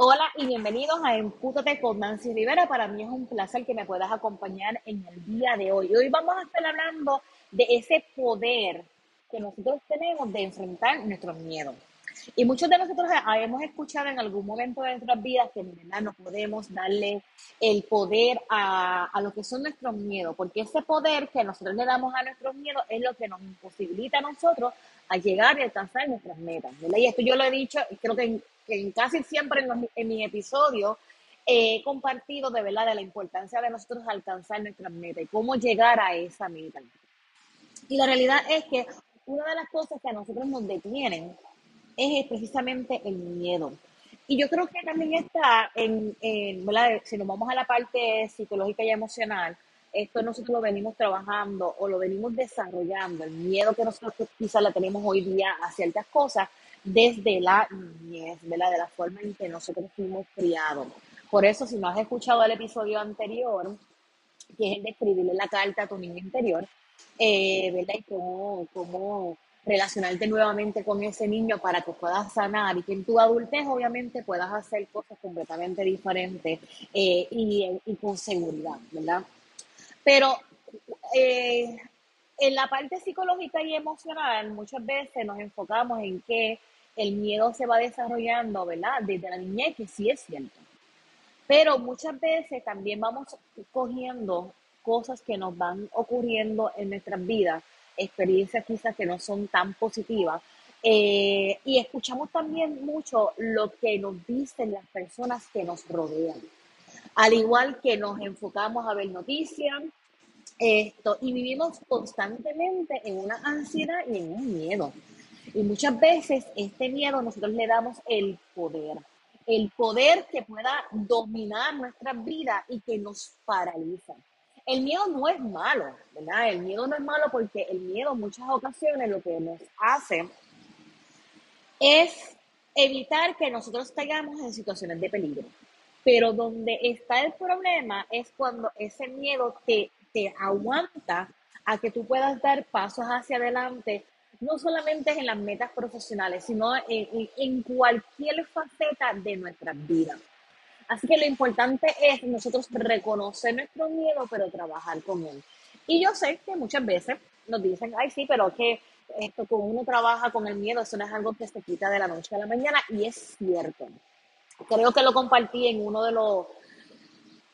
Hola y bienvenidos a Empútate con Nancy Rivera. Para mí es un placer que me puedas acompañar en el día de hoy. Hoy vamos a estar hablando de ese poder que nosotros tenemos de enfrentar nuestros miedos. Y muchos de nosotros hemos escuchado en algún momento de nuestras vidas que verdad no podemos darle el poder a, a, lo que son nuestros miedos, porque ese poder que nosotros le damos a nuestros miedos es lo que nos imposibilita a nosotros a llegar y alcanzar nuestras metas. ¿verdad? Y esto yo lo he dicho, creo que que casi siempre en, en mi episodio he compartido de verdad de la importancia de nosotros alcanzar nuestras metas y cómo llegar a esa meta. Y la realidad es que una de las cosas que a nosotros nos detienen es precisamente el miedo. Y yo creo que también está en, en ¿verdad? si nos vamos a la parte psicológica y emocional, esto nosotros lo venimos trabajando o lo venimos desarrollando, el miedo que nosotros quizás la tenemos hoy día a ciertas cosas, desde la niñez, ¿verdad? De la forma en que nosotros fuimos criados. Por eso, si no has escuchado el episodio anterior, que es el de escribirle la carta a tu niño interior, eh, ¿verdad? Y cómo, cómo relacionarte nuevamente con ese niño para que puedas sanar y que en tu adultez obviamente puedas hacer cosas completamente diferentes eh, y, con seguridad, ¿verdad? Pero eh, en la parte psicológica y emocional muchas veces nos enfocamos en que el miedo se va desarrollando, ¿verdad? Desde la niñez, que sí es cierto. Pero muchas veces también vamos cogiendo cosas que nos van ocurriendo en nuestras vidas, experiencias quizás que no son tan positivas, eh, y escuchamos también mucho lo que nos dicen las personas que nos rodean. Al igual que nos enfocamos a ver noticias, esto, y vivimos constantemente en una ansiedad y en un miedo. Y muchas veces este miedo nosotros le damos el poder, el poder que pueda dominar nuestra vida y que nos paraliza. El miedo no es malo, ¿verdad? El miedo no es malo porque el miedo en muchas ocasiones lo que nos hace es evitar que nosotros caigamos en situaciones de peligro. Pero donde está el problema es cuando ese miedo te, te aguanta a que tú puedas dar pasos hacia adelante no solamente en las metas profesionales, sino en, en, cualquier faceta de nuestras vidas. Así que lo importante es nosotros reconocer nuestro miedo, pero trabajar con él. Y yo sé que muchas veces nos dicen, ay, sí, pero que esto, como uno trabaja con el miedo, eso no es algo que se quita de la noche a la mañana, y es cierto. Creo que lo compartí en uno de los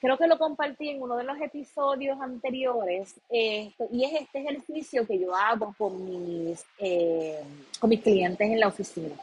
creo que lo compartí en uno de los episodios anteriores, y es este ejercicio que yo hago con mis, eh, con mis clientes en la oficina.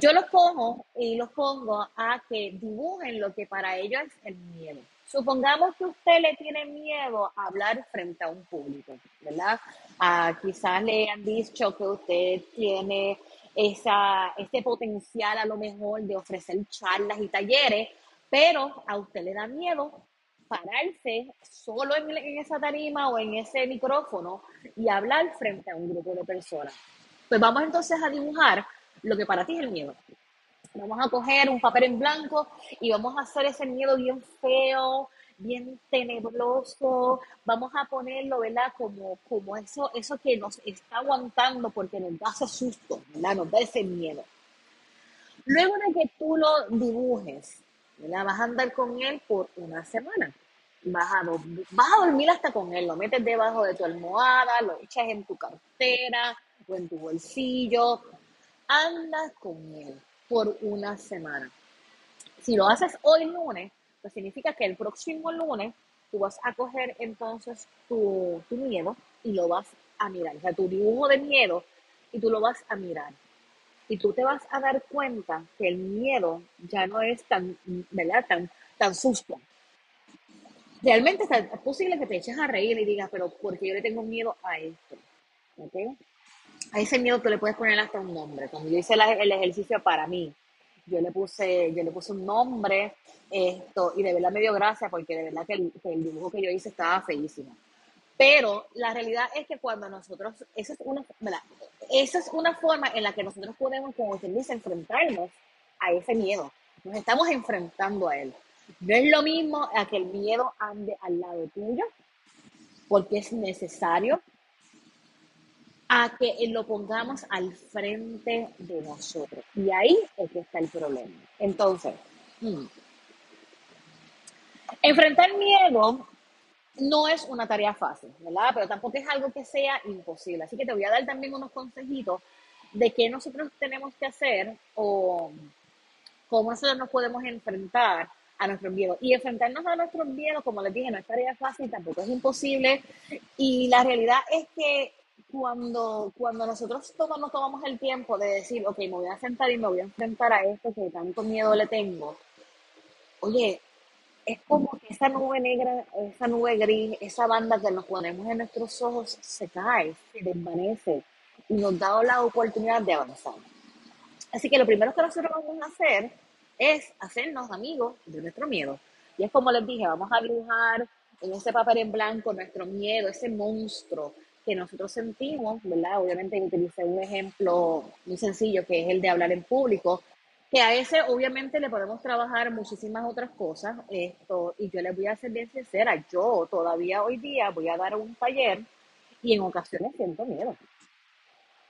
Yo los pongo y los pongo a que dibujen lo que para ellos es el miedo. Supongamos que usted le tiene miedo a hablar frente a un público, ¿verdad? Ah, quizás le han dicho que usted tiene esa, ese potencial a lo mejor de ofrecer charlas y talleres, pero a usted le da miedo pararse solo en, esa tarima o en ese micrófono y hablar frente a un grupo de personas. Pues vamos entonces a dibujar lo que para ti es el miedo. Vamos a coger un papel en blanco y vamos a hacer ese miedo bien feo, bien tenebroso. Vamos a ponerlo, ¿verdad? Como, como eso, eso que nos está aguantando porque nos da ese susto, ¿verdad? Nos da ese miedo. Luego de que tú lo dibujes, Vas a andar con él por una semana. Vas a, vas a dormir hasta con él, lo metes debajo de tu almohada, lo echas en tu cartera o en tu bolsillo. Andas con él por una semana. Si lo haces hoy lunes, pues significa que el próximo lunes tú vas a coger entonces tu, tu miedo y lo vas a mirar. O sea, tu dibujo de miedo y tú lo vas a mirar y tú te vas a dar cuenta que el miedo ya no es tan, ¿verdad? Tan, tan susto. Realmente es posible que te eches a reír y digas, pero porque yo le tengo miedo a esto. ¿Ok? A ese miedo tú le puedes poner hasta un nombre. Cuando yo hice el ejercicio para mí, yo le puse, yo le puse un nombre, esto, y de verdad me dio gracia porque de verdad que el, que el dibujo que yo hice estaba feísimo. Pero la realidad es que cuando nosotros, esa es una, esa es una forma en la que nosotros podemos, como se dice, enfrentarnos a ese miedo. Nos estamos enfrentando a él. No es lo mismo a que el miedo ande al lado tuyo, porque es necesario, a que lo pongamos al frente de nosotros. Y ahí es que está el problema. Entonces, hmm, enfrentar miedo no es una tarea fácil, ¿verdad? Pero tampoco es algo que sea imposible. Así que te voy a dar también unos consejitos de qué nosotros tenemos que hacer o cómo nosotros nos podemos enfrentar a nuestros miedos. Y enfrentarnos a nuestros miedos, como les dije, no es tarea fácil, tampoco es imposible. Y la realidad es que cuando, cuando nosotros todos nos tomamos el tiempo de decir, ok, me voy a sentar y me voy a enfrentar a esto que tanto miedo le tengo, oye, es como que esa nube negra, esa nube gris, esa banda que nos ponemos en nuestros ojos se cae, se desvanece y nos da la oportunidad de avanzar. Así que lo primero que nosotros vamos a hacer es hacernos amigos de nuestro miedo. Y es como les dije, vamos a dibujar en ese papel en blanco nuestro miedo, ese monstruo que nosotros sentimos, ¿verdad? Obviamente utilicé un ejemplo muy sencillo que es el de hablar en público, que a ese obviamente le podemos trabajar muchísimas otras cosas, esto, y yo les voy a ser bien sincera, yo todavía hoy día voy a dar un taller y en ocasiones siento miedo.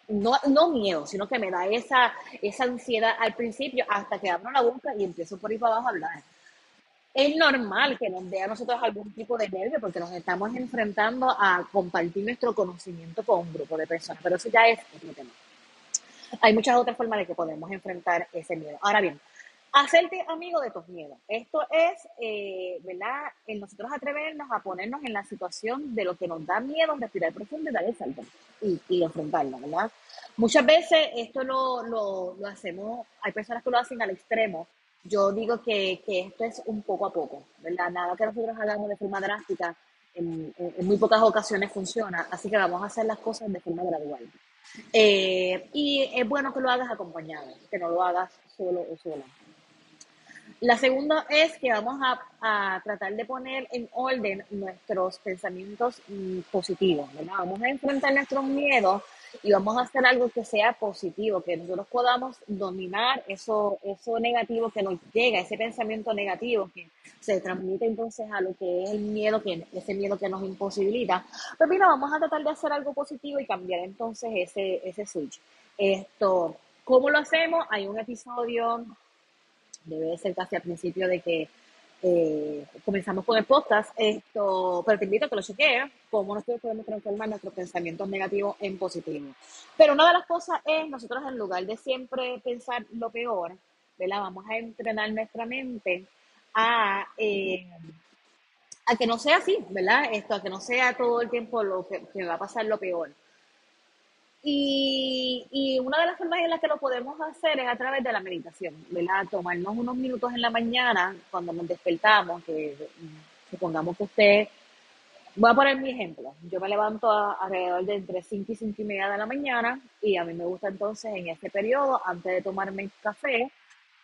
No, no miedo, sino que me da esa, esa ansiedad al principio hasta que abro la boca y empiezo por ahí para abajo a hablar es normal que nos dé a nosotros algún tipo de nervio porque nos estamos enfrentando a compartir nuestro conocimiento con un grupo de personas, pero eso ya es otro tema. Hay muchas otras formas de que podemos enfrentar ese miedo. Ahora bien, hacerte amigo de tus miedos. Esto es, eh, ¿verdad? El nosotros atrevernos a ponernos en la situación de lo que nos da miedo, respirar profundo y dar el salto y, y enfrentarlo, ¿verdad? Muchas veces esto lo, lo, lo hacemos, hay personas que lo hacen al extremo, yo digo que, que, esto es un poco a poco, ¿verdad? Nada que nosotros hagamos de forma drástica en, en, muy pocas ocasiones funciona, así que vamos a hacer las cosas de forma gradual. Eh, y es bueno que lo hagas acompañado, que no lo hagas solo o sola. La segunda es que vamos a, a tratar de poner en orden nuestros pensamientos mm, positivos, ¿verdad? Vamos a enfrentar nuestros miedos y vamos a hacer algo que sea positivo, que nosotros podamos dominar eso, eso negativo que nos llega, ese pensamiento negativo que se transmite entonces a lo que es el miedo, que, ese miedo que nos imposibilita. Pues mira, vamos a tratar de hacer algo positivo y cambiar entonces ese, ese switch. Esto, ¿cómo lo hacemos? Hay un episodio, debe ser casi al principio de que eh, comenzamos con el podcast, esto, pero te invito a que lo chequees, cómo nosotros podemos transformar nuestros pensamientos negativos en positivos. Pero una de las cosas es, nosotros en lugar de siempre pensar lo peor, ¿verdad? Vamos a entrenar nuestra mente a, eh, a que no sea así, ¿verdad? Esto, a que no sea todo el tiempo lo que, que va a pasar lo peor. Y, y, una de las formas en las que lo podemos hacer es a través de la meditación, ¿verdad? Tomarnos unos minutos en la mañana cuando nos despertamos, que supongamos que usted, voy a poner mi ejemplo, yo me levanto alrededor de entre 5 y 5 y media de la mañana y a mí me gusta entonces en este periodo, antes de tomarme el café,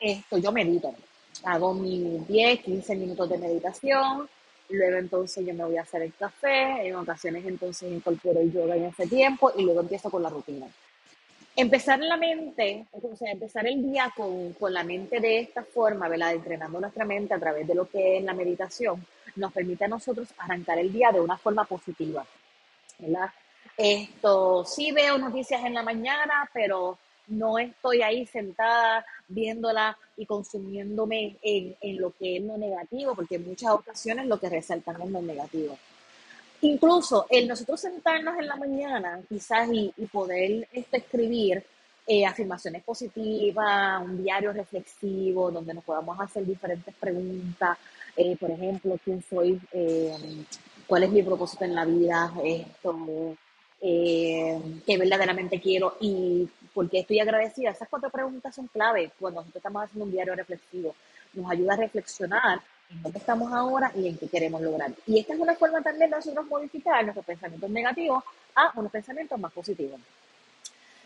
esto yo medito, hago mis 10, 15 minutos de meditación, Luego entonces yo me voy a hacer el café, en ocasiones entonces incorporo el yoga en ese tiempo y luego empiezo con la rutina. Empezar la mente, o sea, empezar el día con, con la mente de esta forma, ¿verdad? Entrenando nuestra mente a través de lo que es la meditación, nos permite a nosotros arrancar el día de una forma positiva, ¿verdad? Esto, sí veo noticias en la mañana, pero no estoy ahí sentada viéndola y consumiéndome en, en, lo que es lo negativo, porque en muchas ocasiones lo que resaltan es lo negativo. Incluso el nosotros sentarnos en la mañana quizás y, y poder este, escribir eh, afirmaciones positivas, un diario reflexivo donde nos podamos hacer diferentes preguntas, eh, por ejemplo, quién soy, eh, cuál es mi propósito en la vida, esto, eh, que verdaderamente quiero y por qué estoy agradecida. Esas cuatro preguntas son clave cuando nosotros estamos haciendo un diario reflexivo. Nos ayuda a reflexionar en dónde estamos ahora y en qué queremos lograr. Y esta es una forma también de nosotros modificar nuestros pensamientos negativos a unos pensamientos más positivos.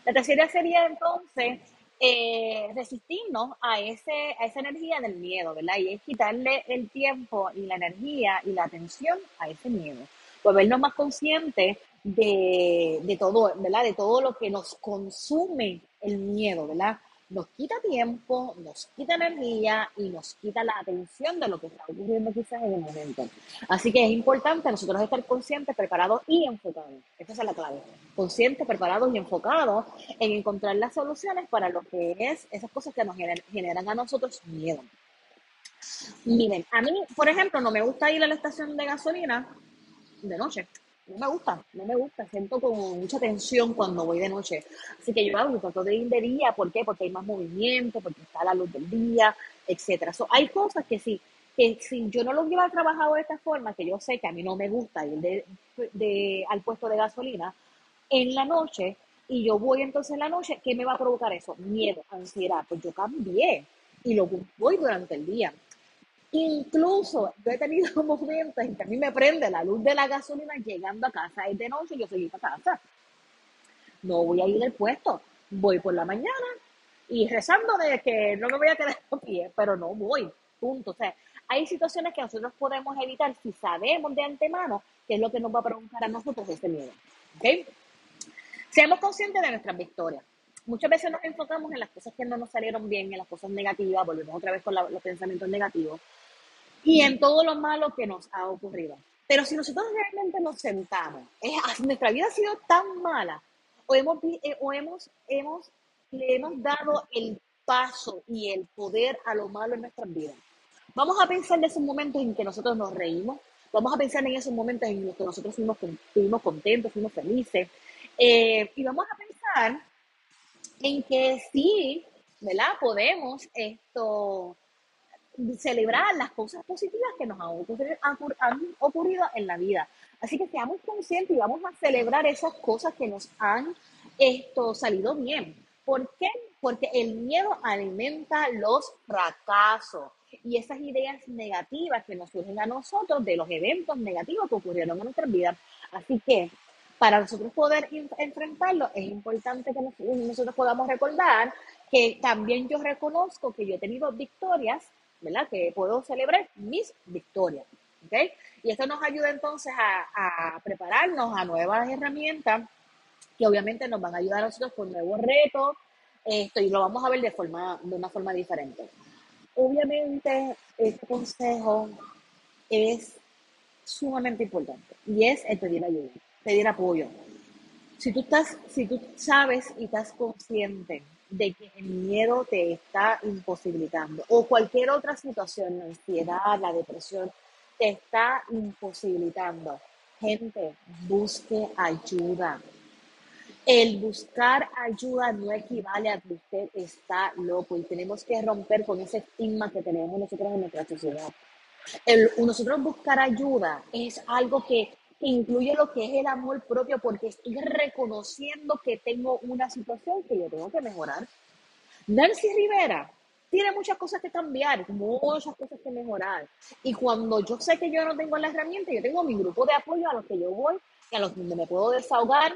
La tercera sería entonces eh, resistirnos a, ese, a esa energía del miedo, ¿verdad? Y es quitarle el tiempo y la energía y la atención a ese miedo. Volvernos más conscientes de, de, todo, ¿verdad? De todo lo que nos consume el miedo, ¿verdad? nos quita tiempo, nos quita energía y nos quita la atención de lo que está ocurriendo quizás en el momento. Así que es importante nosotros estar conscientes, preparados y enfocados. Esa es la clave. Conscientes, preparados y enfocados en encontrar las soluciones para lo que es esas cosas que nos generan a nosotros miedo. Miren, a mí, por ejemplo, no me gusta ir a la estación de gasolina de noche no me gusta, no me gusta, siento como mucha tensión cuando voy de noche. Así que yo hago, trato de ir de día, ¿por qué? Porque hay más movimiento, porque está la luz del día, etcétera. hay cosas que sí, que si yo no lo hubiera trabajado de esta forma, que yo sé que a mí no me gusta ir de, al puesto de gasolina, en la noche, y yo voy entonces en la noche, ¿qué me va a provocar eso? Miedo, ansiedad, pues yo cambié y lo voy durante el día. Incluso yo he tenido momentos en que a mí me prende la luz de la gasolina llegando a casa. Es de noche y yo seguí para casa. No voy a ir del puesto. Voy por la mañana y rezando de que no me voy a quedar a pie, pero no voy. Punto. O sea, hay situaciones que nosotros podemos evitar si sabemos de antemano qué es lo que nos va a provocar a nosotros ese miedo. ¿Ok? Seamos conscientes de nuestras victorias. Muchas veces nos enfocamos en las cosas que no nos salieron bien, en las cosas negativas, volvemos otra vez con los pensamientos negativos y en todo lo malo que nos ha ocurrido. Pero si nosotros realmente nos sentamos, nuestra vida ha sido tan mala, o hemos, eh, o hemos, hemos, le hemos dado el paso y el poder a lo malo en nuestras vidas. Vamos a pensar en esos momentos en que nosotros nos reímos, vamos a pensar en esos momentos en los que nosotros fuimos, fuimos contentos, fuimos felices, eh, y vamos a pensar en que sí, ¿verdad? Podemos esto celebrar las cosas positivas que nos han ocurrido, en la vida. Así que seamos conscientes y vamos a celebrar esas cosas que nos han esto, salido bien. ¿Por qué? Porque el miedo alimenta los fracasos y esas ideas negativas que nos surgen a nosotros de los eventos negativos que ocurrieron en nuestra vida. Así que para nosotros poder enfrentarlo es importante que nosotros podamos recordar que también yo reconozco que yo he tenido victorias Que puedo celebrar mis victorias, ¿ok? Y esto nos ayuda entonces a, prepararnos a nuevas herramientas que obviamente nos van a ayudar a nosotros con nuevos retos, esto, y lo vamos a ver de, forma, de una forma diferente. Obviamente, este consejo es sumamente importante y es el pedir ayuda, pedir apoyo. Si tú estás, si tú sabes y estás consciente de que el miedo te está imposibilitando o cualquier otra situación, la ansiedad, la depresión, te está imposibilitando. Gente, busque ayuda. El buscar ayuda no equivale a que usted está loco y tenemos que romper con ese estigma que tenemos nosotros en nuestra sociedad. El, nosotros buscar ayuda es algo que incluye lo que es el amor propio, porque estoy reconociendo que tengo una situación que yo tengo que mejorar. Nancy Rivera tiene muchas cosas que cambiar, muchas cosas que mejorar. Y cuando yo sé que yo no tengo la herramienta, yo tengo mi grupo de apoyo a los que yo voy, a los donde me puedo desahogar,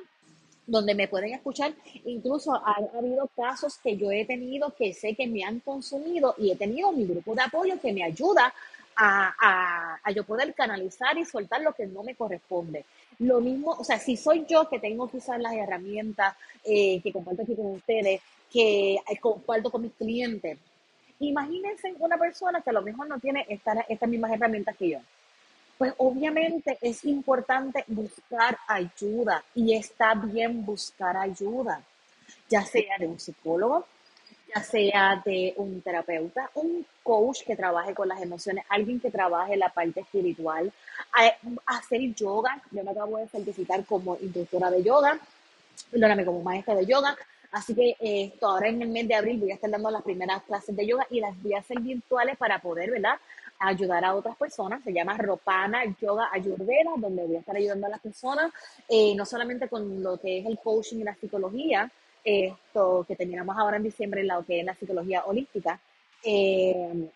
donde me pueden escuchar. Incluso ha, habido casos que yo he tenido que sé que me han consumido y he tenido mi grupo de apoyo que me ayuda a, yo poder canalizar y soltar lo que no me corresponde. Lo mismo, o sea, si soy yo que tengo que usar las herramientas eh, que comparto aquí con ustedes, que eh, comparto con mis clientes, imagínense una persona que a lo mejor no tiene estas, estas mismas herramientas que yo. Pues obviamente es importante buscar ayuda y está bien buscar ayuda, ya sea de un psicólogo, ya sea de un terapeuta, un coach que trabaje con las emociones, alguien que trabaje la parte espiritual, hacer yoga. Yo me acabo de certificar como instructora de yoga, perdóname, como maestra de yoga. Así que eh, esto, ahora en el mes de abril voy a estar dando las primeras clases de yoga y las voy a hacer virtuales para poder, ¿verdad? ayudar a otras personas. Se llama Ropana Yoga Ayurveda, donde voy a estar ayudando a las personas, eh, no solamente con lo que es el coaching y la psicología, esto que terminamos ahora en diciembre, en lo que es la psicología holística, eh,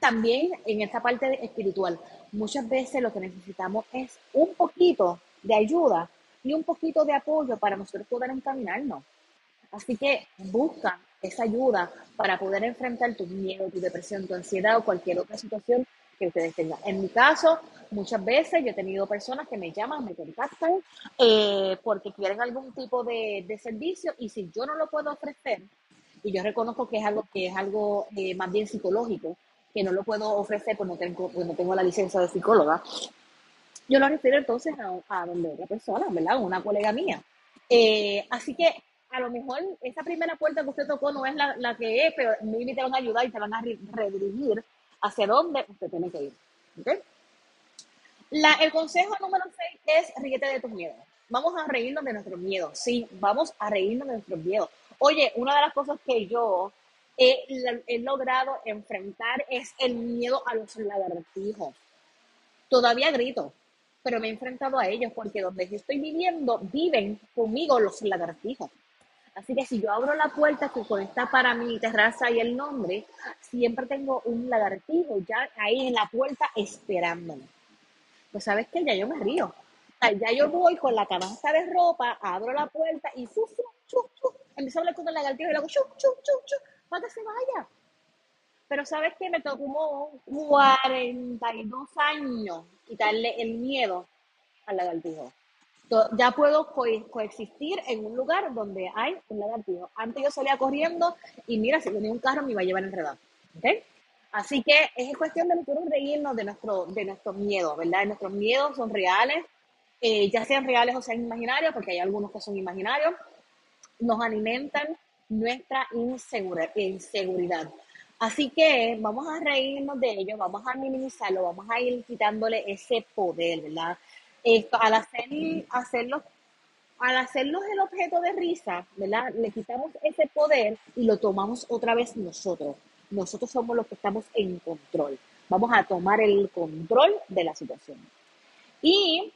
también en esta parte espiritual, muchas veces lo que necesitamos es un poquito de ayuda y un poquito de apoyo para nosotros poder encaminarnos. Así que busca esa ayuda para poder enfrentar tu miedo, tu depresión, tu ansiedad o cualquier otra situación que ustedes tengan. En mi caso, muchas veces yo he tenido personas que me llaman, me contactan eh, porque quieren algún tipo de, de, servicio y si yo no lo puedo ofrecer, y yo reconozco que es algo que es algo eh, más bien psicológico, que no lo puedo ofrecer porque no tengo, porque no tengo la licencia de psicóloga, yo lo refiero entonces a, a donde otra persona, ¿verdad? Una colega mía. Eh, así que a lo mejor esa primera puerta que usted tocó no es la, la que es, pero me van a ayudar y te van a redirigir hacia dónde usted tiene que ir. el consejo número 6 es ríete de tus miedos. Vamos a reírnos de nuestros miedos. Sí, vamos a reírnos de nuestros miedos. Oye, una de las cosas que yo he, he logrado enfrentar es el miedo a los lagartijos. Todavía grito, pero me he enfrentado a ellos porque donde yo estoy viviendo viven conmigo los lagartijos. Así que si yo abro la puerta que conecta para mi terraza y el nombre, siempre tengo un lagartijo ya ahí en la puerta esperándome. Pues sabes que ya yo me río. ya yo voy con la canasta de ropa, abro la puerta y fu, empiezo a hablar con el lagartijo y le hago chu, chu, chu, chu, para que se vaya. Pero sabes que me tomó 42 años quitarle el miedo al lagartijo ya puedo coexistir en un lugar donde hay un lagartijo. Antes yo salía corriendo y mira, si venía un carro me iba a llevar enredado. ¿okay? Así que es cuestión de nosotros reírnos de nuestro, de nuestros miedos, ¿verdad? Nuestros miedos son reales, eh, ya sean reales o sean imaginarios, porque hay algunos que son imaginarios, nos alimentan nuestra inseguridad. Así que vamos a reírnos de ellos, vamos a minimizarlo, vamos a ir quitándole ese poder, ¿verdad? Al, hacer, hacerlos, al hacerlos el objeto de risa, ¿verdad? Le quitamos ese poder y lo tomamos otra vez nosotros. Nosotros somos los que estamos en control. Vamos a tomar el control de la situación. Y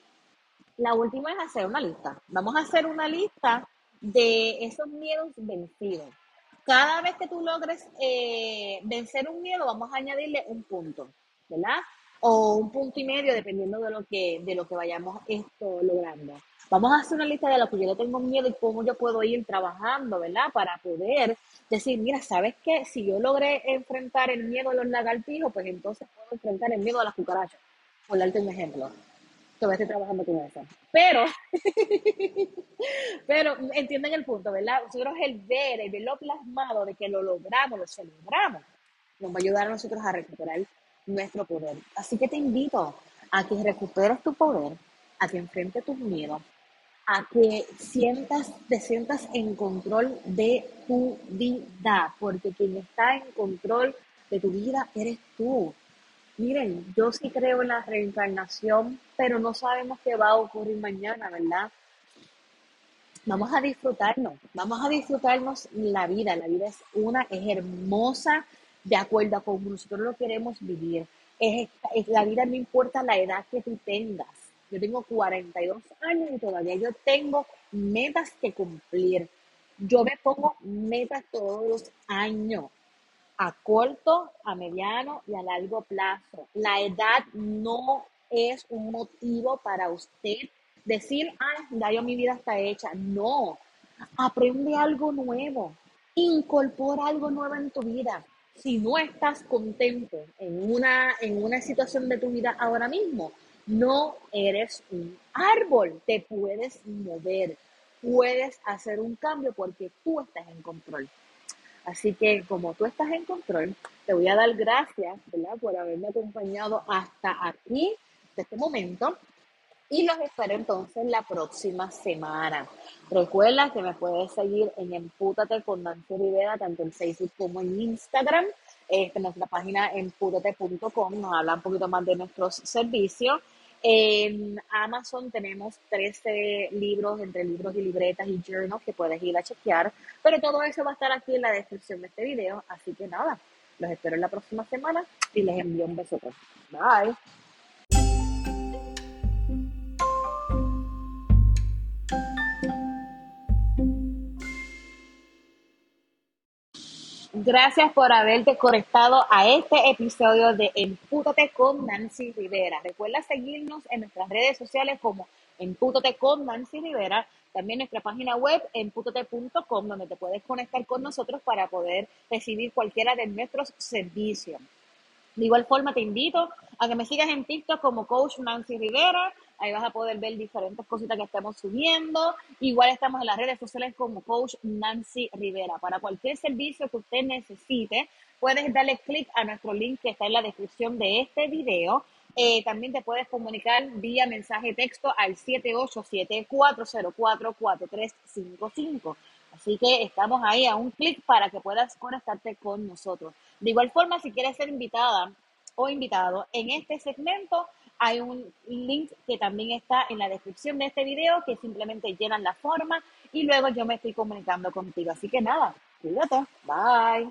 la última es hacer una lista. Vamos a hacer una lista de esos miedos vencidos. Cada vez que tú logres eh, vencer un miedo, vamos a añadirle un punto, ¿verdad? O un punto y medio dependiendo de lo que, de lo que vayamos esto logrando. Vamos a hacer una lista de lo que yo le tengo miedo y cómo yo puedo ir trabajando, ¿verdad? Para poder decir, mira, ¿sabes qué? Si yo logré enfrentar el miedo a los lagartijos, pues entonces puedo enfrentar el miedo a las cucarachas. Por darte un ejemplo. Todavía estoy trabajando con eso. Pero, pero entienden el punto, ¿verdad? Nosotros el ver, el verlo plasmado de que lo logramos, lo celebramos, nos va a ayudar a nosotros a recuperar nuestro poder. Así que te invito a que recuperes tu poder, a que enfrentes tus miedos, a que sientas, te sientas en control de tu vida, porque quien está en control de tu vida eres tú. Miren, yo sí creo en la reencarnación, pero no sabemos qué va a ocurrir mañana, ¿verdad? Vamos a disfrutarnos, vamos a disfrutarnos la vida. La vida es una, es hermosa, de acuerdo a cómo nosotros lo queremos vivir. Es, la vida no importa la edad que tú tengas. Yo tengo 42 años y todavía yo tengo metas que cumplir. Yo me pongo metas todos los años, a corto, a mediano y a largo plazo. La edad no es un motivo para usted decir, ah, ya yo mi vida está hecha. No, aprende algo nuevo, incorpora algo nuevo en tu vida si no estás contento en una, en una situación de tu vida ahora mismo, no eres un árbol, te puedes mover, puedes hacer un cambio porque tú estás en control. Así que como tú estás en control, te voy a dar gracias por haberme acompañado hasta aquí, de este momento. Y los espero entonces la próxima semana. Recuerda que me puedes seguir en Empútate con Nancy Rivera, tanto en Facebook como en Instagram. Este, nuestra página empútate.com nos habla un poquito más de nuestros servicios. En Amazon tenemos 13 libros, entre libros y libretas y journals que puedes ir a chequear. Pero todo eso va a estar aquí en la descripción de este video. Así que nada, los espero en la próxima semana y les envío un beso. Bye. Gracias por haberte conectado a este episodio de Empútate con Nancy Rivera. Recuerda seguirnos en nuestras redes sociales como Empútate con Nancy Rivera, también nuestra página web empútate.com donde te puedes conectar con nosotros para poder recibir cualquiera de nuestros servicios. De igual forma te invito a que me sigas en TikTok como Coach Nancy Rivera, Ahí vas a poder ver diferentes cositas que estamos subiendo. Igual estamos en las redes sociales como Coach Nancy Rivera. Para cualquier servicio que usted necesite, puedes darle clic a nuestro link que está en la descripción de este video. Eh, también te puedes comunicar vía mensaje texto al 787-404-4355. Así que estamos ahí a un clic para que puedas conectarte con nosotros. De igual forma, si quieres ser invitada o invitado en este segmento, hay un link que también está en la descripción de este video que simplemente llenan la forma y luego yo me estoy comunicando contigo. Así que nada, cuídate. Bye.